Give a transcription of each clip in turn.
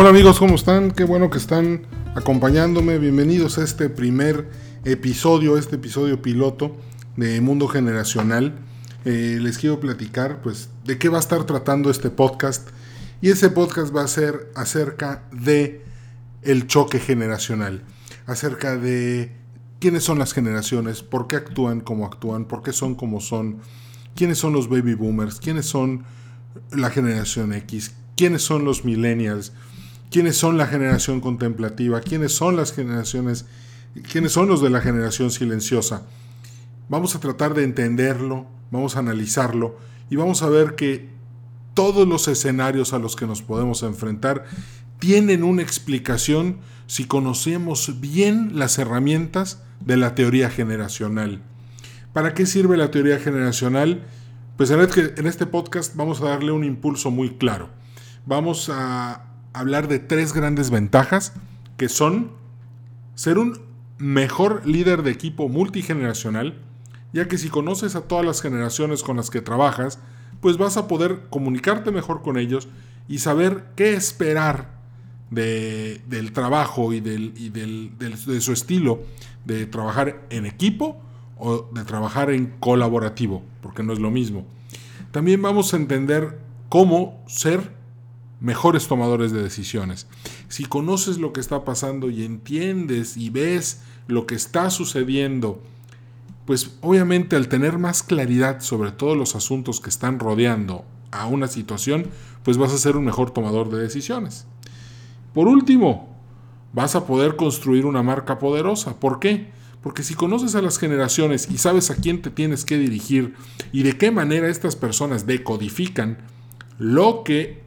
Hola amigos, ¿cómo están? Qué bueno que están acompañándome. Bienvenidos a este primer episodio, este episodio piloto de Mundo Generacional. Eh, les quiero platicar pues de qué va a estar tratando este podcast y ese podcast va a ser acerca de el choque generacional, acerca de quiénes son las generaciones, por qué actúan como actúan, por qué son como son, quiénes son los baby boomers, quiénes son la generación X, quiénes son los millennials, quiénes son la generación contemplativa, quiénes son las generaciones, quiénes son los de la generación silenciosa. Vamos a tratar de entenderlo, vamos a analizarlo y vamos a ver que todos los escenarios a los que nos podemos enfrentar tienen una explicación si conocemos bien las herramientas de la teoría generacional. ¿Para qué sirve la teoría generacional? Pues en este podcast vamos a darle un impulso muy claro. Vamos a hablar de tres grandes ventajas que son ser un mejor líder de equipo multigeneracional, ya que si conoces a todas las generaciones con las que trabajas, pues vas a poder comunicarte mejor con ellos y saber qué esperar del trabajo y, de su estilo de trabajar en equipo o de trabajar en colaborativo, porque no es lo mismo. También vamos a entender cómo ser mejores tomadores de decisiones. Si conoces lo que está pasando y entiendes y ves lo que está sucediendo, pues obviamente al tener más claridad sobre todos los asuntos que están rodeando a una situación, pues vas a ser un mejor tomador de decisiones. Por último, vas a poder construir una marca poderosa. ¿Por qué? Porque si conoces a las generaciones y sabes a quién te tienes que dirigir y de qué manera estas personas decodifican lo que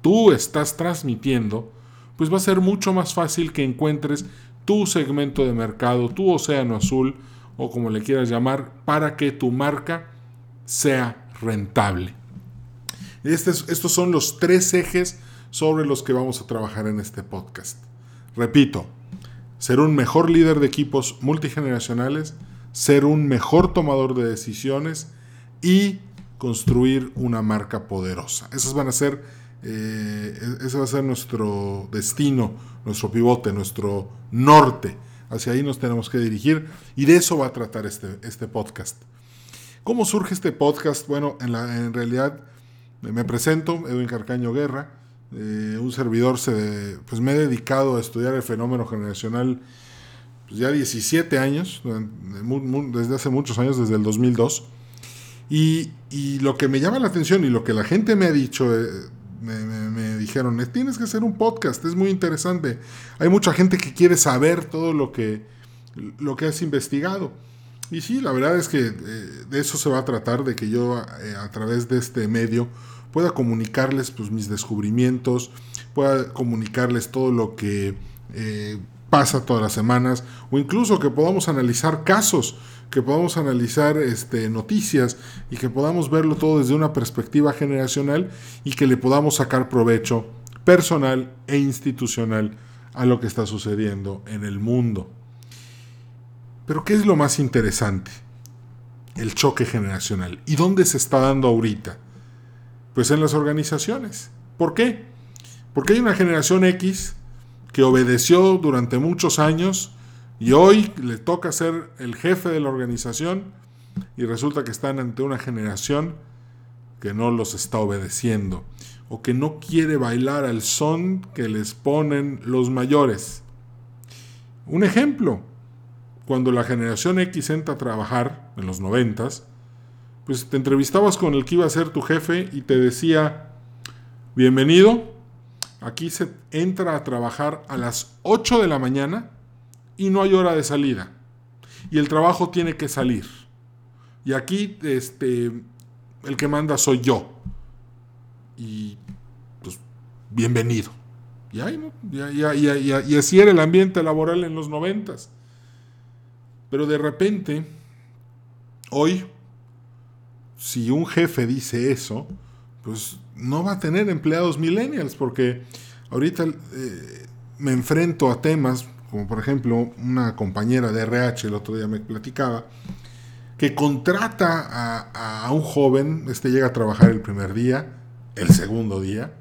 tú estás transmitiendo, pues va a ser mucho más fácil que encuentres tu segmento de mercado, tu océano azul o como le quieras llamar, para que tu marca sea rentable. estos son los tres ejes sobre los que vamos a trabajar en este podcast. Repito, ser un mejor líder de equipos multigeneracionales, ser un mejor tomador de decisiones y construir una marca poderosa. Esas van a ser eh, e-, ese va a ser nuestro destino, nuestro pivote, nuestro norte. Hacia ahí nos tenemos que dirigir y de eso va a tratar este, este podcast. ¿Cómo surge este podcast? Bueno, en, la, en realidad me presento, Edwin Carcaño Guerra, eh, un servidor, se, pues me he dedicado a estudiar el fenómeno generacional pues ya 17 años, desde hace muchos años, desde el 2002. Y, y, lo que me llama la atención y lo que la gente me ha dicho eh, me, dijeron, tienes que hacer un podcast, es muy interesante. Hay mucha gente que quiere saber todo lo que, lo que has investigado. Y sí, la verdad es que eh, de eso se va a tratar, de que yo eh, a través de este medio pueda comunicarles pues, mis descubrimientos, pueda comunicarles todo lo que eh, pasa todas las semanas, o incluso que podamos analizar casos que podamos analizar este, noticias y que podamos verlo todo desde una perspectiva generacional y que le podamos sacar provecho personal e institucional a lo que está sucediendo en el mundo. Pero ¿qué es lo más interesante? El choque generacional. ¿Y dónde se está dando ahorita? Pues en las organizaciones. ¿Por qué? Porque hay una generación X que obedeció durante muchos años y hoy le toca ser el jefe de la organización y resulta que están ante una generación que no los está obedeciendo o que no quiere bailar al son que les ponen los mayores. Un ejemplo, cuando la generación X entra a trabajar en los noventas, pues te entrevistabas con el que iba a ser tu jefe y te decía, bienvenido, aquí se entra a trabajar a las 8 de la mañana y no hay hora de salida. Y el trabajo tiene que salir. Y aquí este, el que manda soy yo. Y pues bienvenido. Y, ahí, y así era el ambiente laboral en los noventas. Pero de repente, hoy, si un jefe dice eso, pues no va a tener empleados millennials, porque ahorita eh, me enfrento a temas como por ejemplo una compañera de RH el otro día me platicaba, que contrata a, un joven, este llega a trabajar el primer día, el segundo día,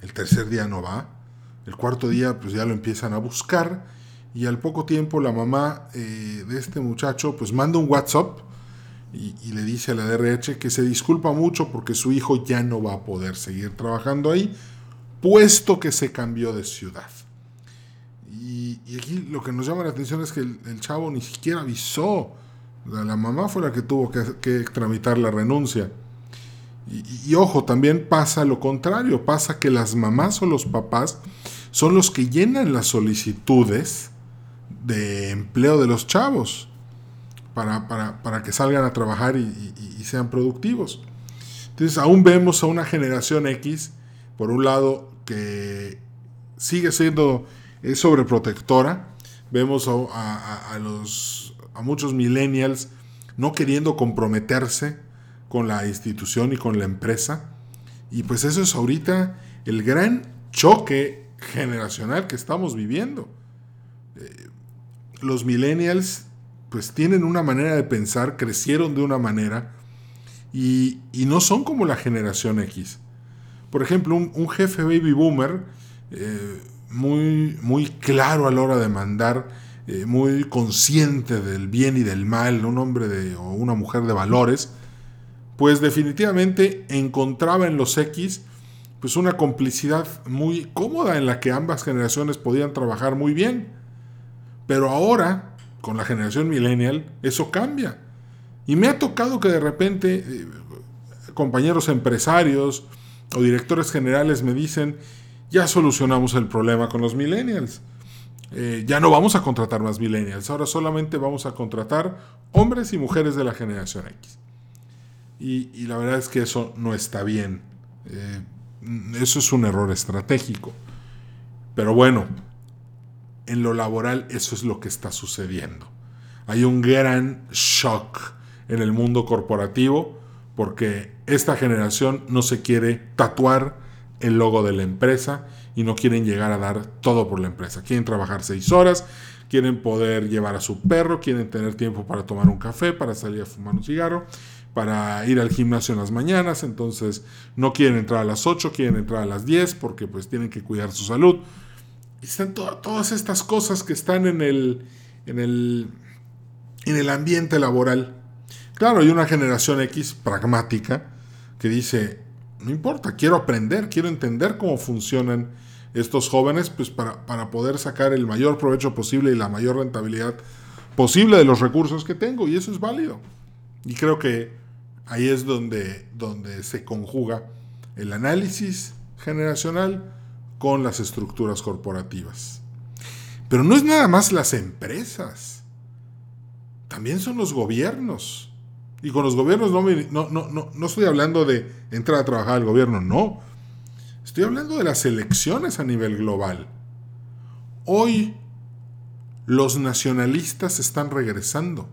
el tercer día no va, El cuarto día pues ya lo empiezan a buscar y al poco tiempo la mamá eh, de este muchacho pues manda un WhatsApp y, y, le dice a la DRH que se disculpa mucho porque su hijo ya no va a poder seguir trabajando ahí, puesto que se cambió de ciudad. Y, aquí lo que nos llama la atención es que el, chavo ni siquiera avisó. La mamá fue la que tuvo que, tramitar la renuncia. Y, ojo, también pasa lo contrario, pasa que las mamás o los papás son los que llenan las solicitudes de empleo de los chavos para, para, para que salgan a trabajar y, y, sean productivos. Entonces aún vemos a una generación X, por un lado, que sigue siendo es sobreprotectora, vemos a, a, los, a muchos millennials no queriendo comprometerse con la institución y con la empresa. Y pues eso es ahorita el gran choque generacional que estamos viviendo. Eh, los millennials pues tienen una manera de pensar, crecieron de una manera y, y no son como la generación X. Por ejemplo, un, un jefe baby boomer eh, muy, muy claro a la hora de mandar, eh, muy consciente del bien y del mal, un hombre de, o una mujer de valores, pues definitivamente encontraba en los X pues una complicidad muy cómoda en la que ambas generaciones podían trabajar muy bien. Pero ahora, con la generación millennial, eso cambia. Y me ha tocado que de repente eh, compañeros empresarios o directores generales me dicen, ya solucionamos el problema con los millennials. Eh, ya no vamos a contratar más millennials, ahora solamente vamos a contratar hombres y mujeres de la generación X. Y, la verdad es que eso no está bien. Eh, eso es un error estratégico. Pero bueno, en lo laboral eso es lo que está sucediendo. Hay un gran shock en el mundo corporativo porque esta generación no se quiere tatuar el logo de la empresa y no quieren llegar a dar todo por la empresa. Quieren trabajar seis horas, quieren poder llevar a su perro, quieren tener tiempo para tomar un café, para salir a fumar un cigarro, para ir al gimnasio en las mañanas, entonces no quieren entrar a las 8, quieren entrar a las 10 porque pues tienen que cuidar su salud. Están to todas estas cosas que están en el, en el, en el ambiente laboral. Claro, hay una generación X pragmática que dice, no importa, quiero aprender, quiero entender cómo funcionan estos jóvenes pues para, para poder sacar el mayor provecho posible y la mayor rentabilidad posible de los recursos que tengo y eso es válido. Y creo que ahí es donde, donde se conjuga el análisis generacional con las estructuras corporativas. Pero no es nada más las empresas, también son los gobiernos. Y con los gobiernos no, me, no, no, no, no estoy hablando de entrar a trabajar al gobierno, no. Estoy hablando de las elecciones a nivel global. Hoy los nacionalistas están regresando.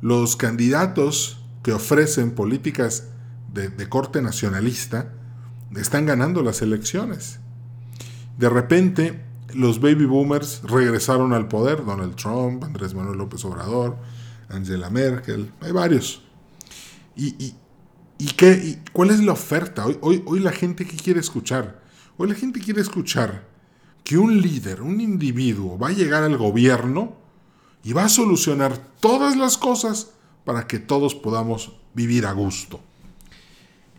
Los candidatos que ofrecen políticas de, de, corte nacionalista están ganando las elecciones. De repente, los baby boomers regresaron al poder, Donald Trump, Andrés Manuel López Obrador, Angela Merkel, hay varios. ¿Y, y, y, qué, cuál es la oferta? Hoy, hoy, hoy la gente que quiere escuchar, hoy la gente quiere escuchar que un líder, un individuo va a llegar al gobierno y va a solucionar todas las cosas para que todos podamos vivir a gusto.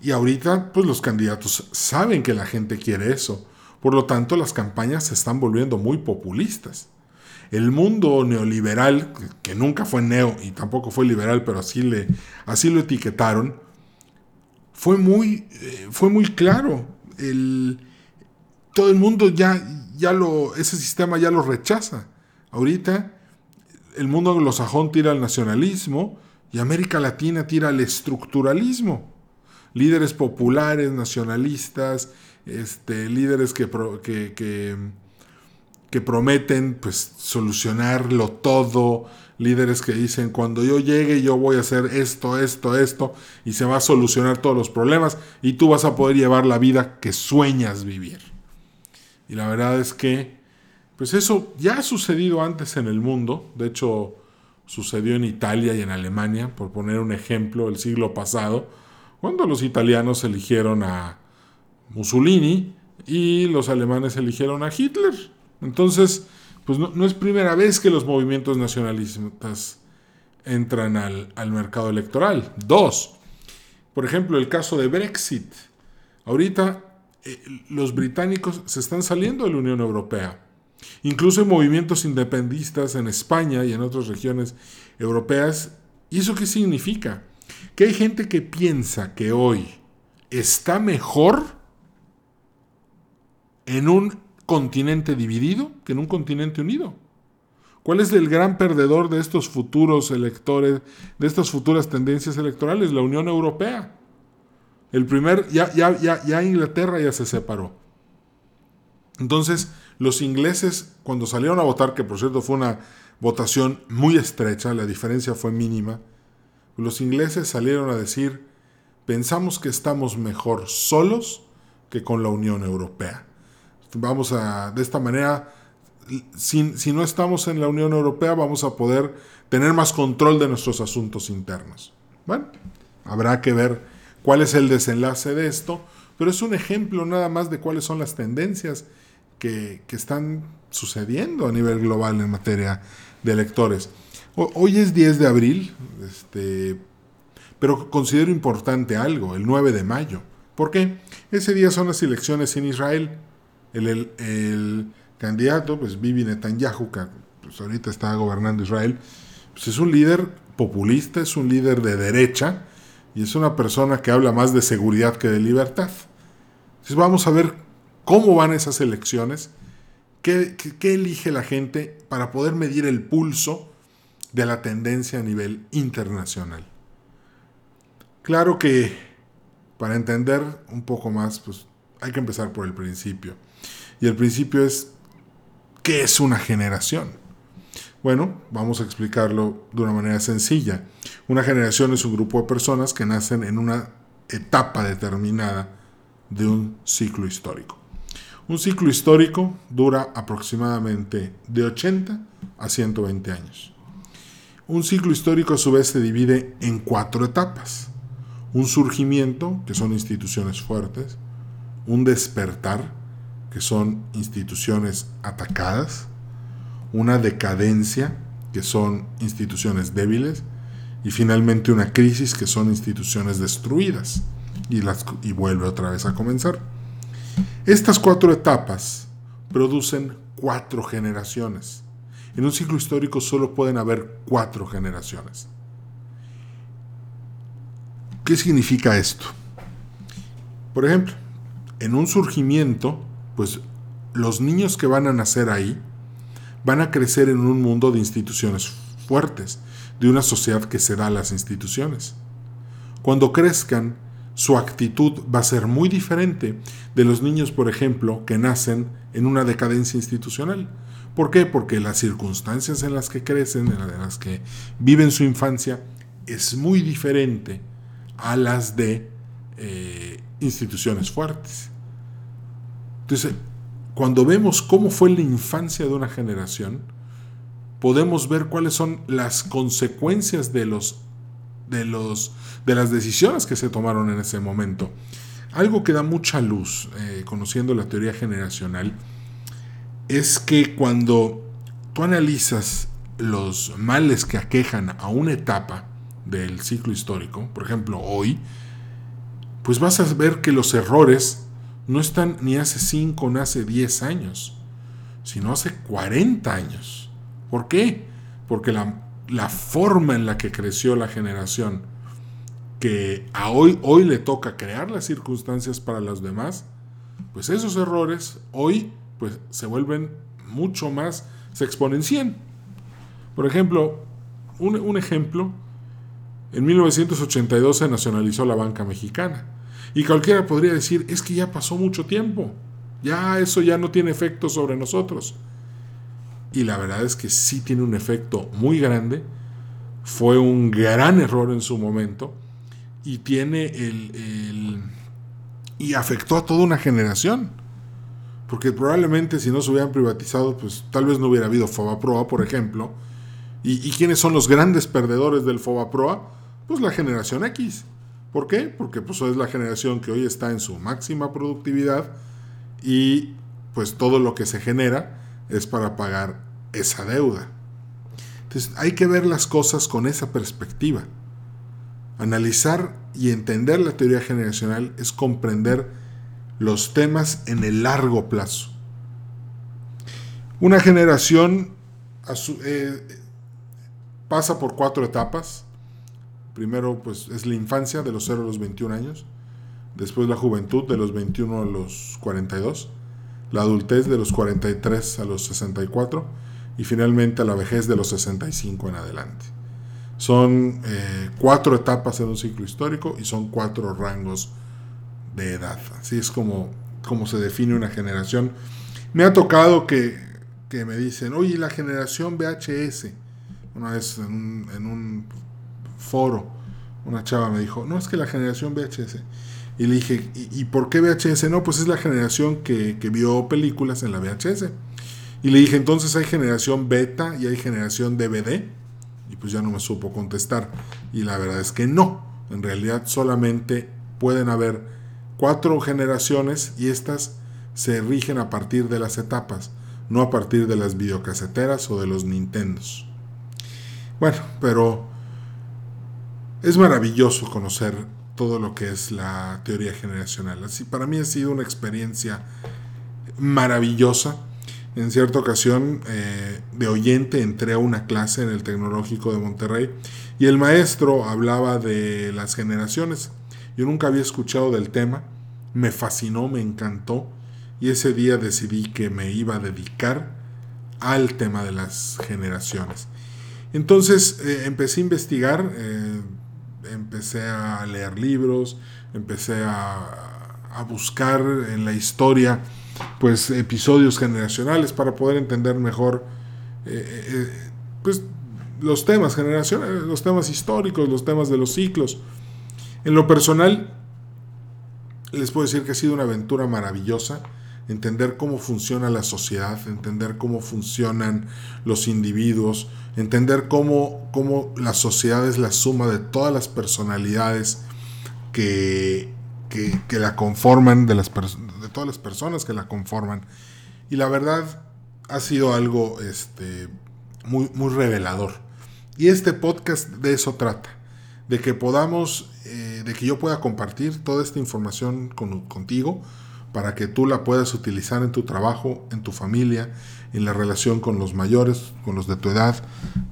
Y ahorita, pues los candidatos saben que la gente quiere eso. Por lo tanto, las campañas se están volviendo muy populistas el mundo neoliberal, que nunca fue neo y tampoco fue liberal, pero así, le, así lo etiquetaron, fue muy, eh, fue muy claro. El, todo el mundo ya, ya lo, ese sistema ya lo rechaza. Ahorita el mundo anglosajón tira al nacionalismo y América Latina tira al estructuralismo. Líderes populares, nacionalistas, este, líderes que, que, que que prometen pues solucionarlo todo, líderes que dicen cuando yo llegue yo voy a hacer esto, esto, esto y se va a solucionar todos los problemas y tú vas a poder llevar la vida que sueñas vivir. Y la verdad es que pues eso ya ha sucedido antes en el mundo, de hecho sucedió en Italia y en Alemania, por poner un ejemplo, el siglo pasado, cuando los italianos eligieron a Mussolini y los alemanes eligieron a Hitler. Entonces, pues no, es primera vez que los movimientos nacionalistas entran al, al mercado electoral. Dos, por ejemplo, el caso de Brexit. Ahorita eh, los británicos se están saliendo de la Unión Europea. Incluso hay movimientos independistas en España y en otras regiones europeas. ¿Y eso qué significa? Que hay gente que piensa que hoy está mejor en un continente dividido que en un continente unido. ¿Cuál es el gran perdedor de estos futuros electores, de estas futuras tendencias electorales? La Unión Europea. El primer, ya, ya, ya, ya Inglaterra ya se separó. Entonces, los ingleses, cuando salieron a votar, que por cierto fue una votación muy estrecha, la diferencia fue mínima, los ingleses salieron a decir, pensamos que estamos mejor solos que con la Unión Europea. Vamos a, de esta manera, si, si no estamos en la Unión Europea, vamos a poder tener más control de nuestros asuntos internos. Bueno, habrá que ver cuál es el desenlace de esto, pero es un ejemplo nada más de cuáles son las tendencias que, están sucediendo a nivel global en materia de electores. Hoy es 10 de abril, este, pero considero importante algo, el 9 de mayo. ¿Por qué? Ese día son las elecciones en Israel. El, candidato, pues Bibi Netanyahu, que pues, ahorita está gobernando Israel, pues es un líder populista, es un líder de derecha y es una persona que habla más de seguridad que de libertad. Entonces vamos a ver cómo van esas elecciones, qué, elige la gente para poder medir el pulso de la tendencia a nivel internacional. Claro que para entender un poco más, pues hay que empezar por el principio. Y el principio es, ¿qué es una generación? Bueno, vamos a explicarlo de una manera sencilla. Una generación es un grupo de personas que nacen en una etapa determinada de un ciclo histórico. Un ciclo histórico dura aproximadamente de 80 a 120 años. Un ciclo histórico a su vez se divide en cuatro etapas. Un surgimiento, que son instituciones fuertes. Un despertar, que son instituciones atacadas. Una decadencia, que son instituciones débiles. Y finalmente una crisis, que son instituciones destruidas. Y, las, y vuelve otra vez a comenzar. Estas cuatro etapas producen cuatro generaciones. En un ciclo histórico solo pueden haber cuatro generaciones. ¿Qué significa esto? Por ejemplo, en un surgimiento, pues los niños que van a nacer ahí van a crecer en un mundo de instituciones fuertes, de una sociedad que se da a las instituciones. Cuando crezcan, su actitud va a ser muy diferente de los niños, por ejemplo, que nacen en una decadencia institucional. ¿Por qué? Porque las circunstancias en las que crecen, en las que viven su infancia, es muy diferente a las de eh, instituciones fuertes. Entonces, cuando vemos cómo fue la infancia de una generación, podemos ver cuáles son las consecuencias de los de, los, de las decisiones que se tomaron en ese momento. Algo que da mucha luz, eh, conociendo la teoría generacional, es que cuando tú analizas los males que aquejan a una etapa del ciclo histórico, por ejemplo hoy, pues vas a ver que los errores no están ni hace 5 ni hace 10 años, sino hace 40 años. ¿Por qué? Porque la la forma en la que creció la generación, que a hoy, hoy le toca crear las circunstancias para los demás, pues esos errores hoy pues, se vuelven mucho más, se exponencian. Por ejemplo, un, un ejemplo, en 1982 se nacionalizó la banca mexicana. Y cualquiera podría decir, es que ya pasó mucho tiempo, ya eso ya no tiene efecto sobre nosotros y la verdad es que sí tiene un efecto muy grande. Fue un gran error en su momento y tiene el, y afectó a toda una generación. Porque probablemente si no se hubieran privatizado, pues tal vez no hubiera habido Fobaproa, por ejemplo. ¿Y, ¿Y quiénes son los grandes perdedores del Fobaproa? Pues la generación X. ¿Por qué? Porque pues es la generación que hoy está en su máxima productividad y pues todo lo que se genera es para pagar esa deuda. Entonces hay que ver las cosas con esa perspectiva. Analizar y entender la teoría generacional es comprender los temas en el largo plazo. Una generación eh, pasa por cuatro etapas. Primero, pues es la infancia de los 0 a los 21 años. Después la juventud de los 21 a los 42. La adultez de los 43 a los 64. Y finalmente la vejez de los 65 en adelante. Son eh, cuatro etapas en un ciclo histórico y son cuatro rangos de edad. Así es como, como se define una generación. Me ha tocado que, que me dicen, oye, la generación VHS una vez en un, foro, una chava me dijo, no es que la generación VHS. Y le dije, ¿y, por qué VHS? No, pues es la generación que, vio películas en la VHS. Y le dije, entonces hay generación beta y hay generación DVD. Y pues ya no me supo contestar. Y la verdad es que no. En realidad solamente pueden haber cuatro generaciones y estas se rigen a partir de las etapas, no a partir de las videocaseteras o de los Nintendos. Bueno, pero es maravilloso conocer todo lo que es la teoría generacional. Así, para mí ha sido una experiencia maravillosa. En cierta ocasión, eh, de oyente, entré a una clase en el Tecnológico de Monterrey y el maestro hablaba de las generaciones. Yo nunca había escuchado del tema, me fascinó, me encantó y ese día decidí que me iba a dedicar al tema de las generaciones. Entonces eh, empecé a investigar, eh, empecé a leer libros, empecé a, buscar en la historia pues episodios generacionales para poder entender mejor eh, pues los temas generacionales, los temas históricos, los temas de los ciclos. En lo personal, les puedo decir que ha sido una aventura maravillosa entender cómo funciona la sociedad, entender cómo funcionan los individuos, entender cómo, cómo la sociedad es la suma de todas las personalidades que, que, la conforman, de, las de todas las personas que la conforman. Y la verdad ha sido algo este, muy, muy revelador. Y este podcast de eso trata, de que podamos, eh, de que yo pueda compartir toda esta información con, contigo, para que tú la puedas utilizar en tu trabajo, en tu familia, en la relación con los mayores, con los de tu edad,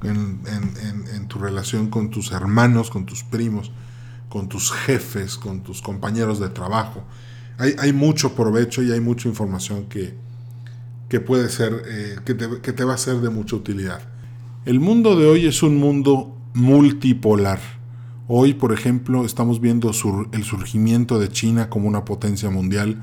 en, tu relación con tus hermanos, con tus primos, con tus jefes, con tus compañeros de trabajo. Hay, mucho provecho y hay mucha información que, que puede ser, eh, que, te, que te va a ser de mucha utilidad. El mundo de hoy es un mundo multipolar. Hoy, por ejemplo, estamos viendo el surgimiento de China como una potencia mundial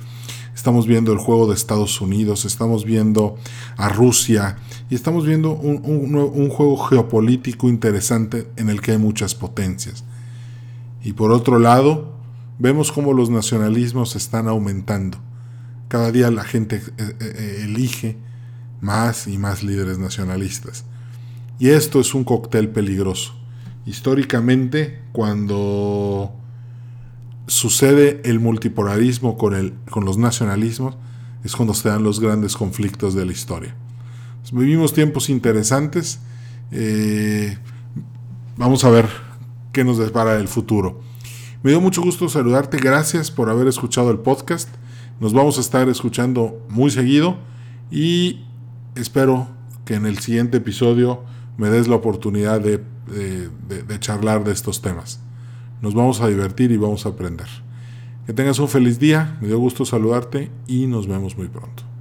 estamos viendo el juego de Estados Unidos, estamos viendo a Rusia y estamos viendo un, juego geopolítico interesante en el que hay muchas potencias. Y por otro lado, vemos cómo los nacionalismos están aumentando. Cada día la gente eh, eh, eh, elige más y más líderes nacionalistas. Y esto es un cóctel peligroso. Históricamente, cuando sucede el multipolarismo con, el, con los nacionalismos, es cuando se dan los grandes conflictos de la historia. vivimos tiempos interesantes. Eh, vamos a ver qué nos depara el futuro. Me dio mucho gusto saludarte. Gracias por haber escuchado el podcast. Nos vamos a estar escuchando muy seguido y espero que en el siguiente episodio me des la oportunidad de charlar de estos temas. Nos vamos a divertir y vamos a aprender. Que tengas un feliz día, me dio gusto saludarte y nos vemos muy pronto.